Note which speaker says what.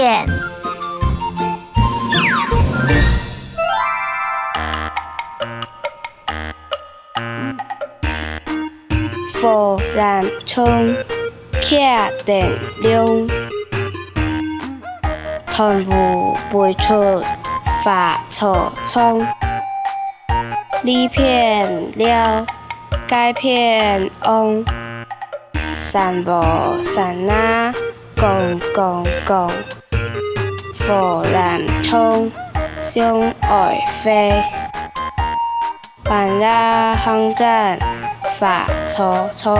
Speaker 1: 「フ
Speaker 2: ォランチョン、ケアテルン」。トンボ、ボイチョ、ファ、チョ、チ公公。リ、罗兰冲，相爱飞，半夜航站。发错冲。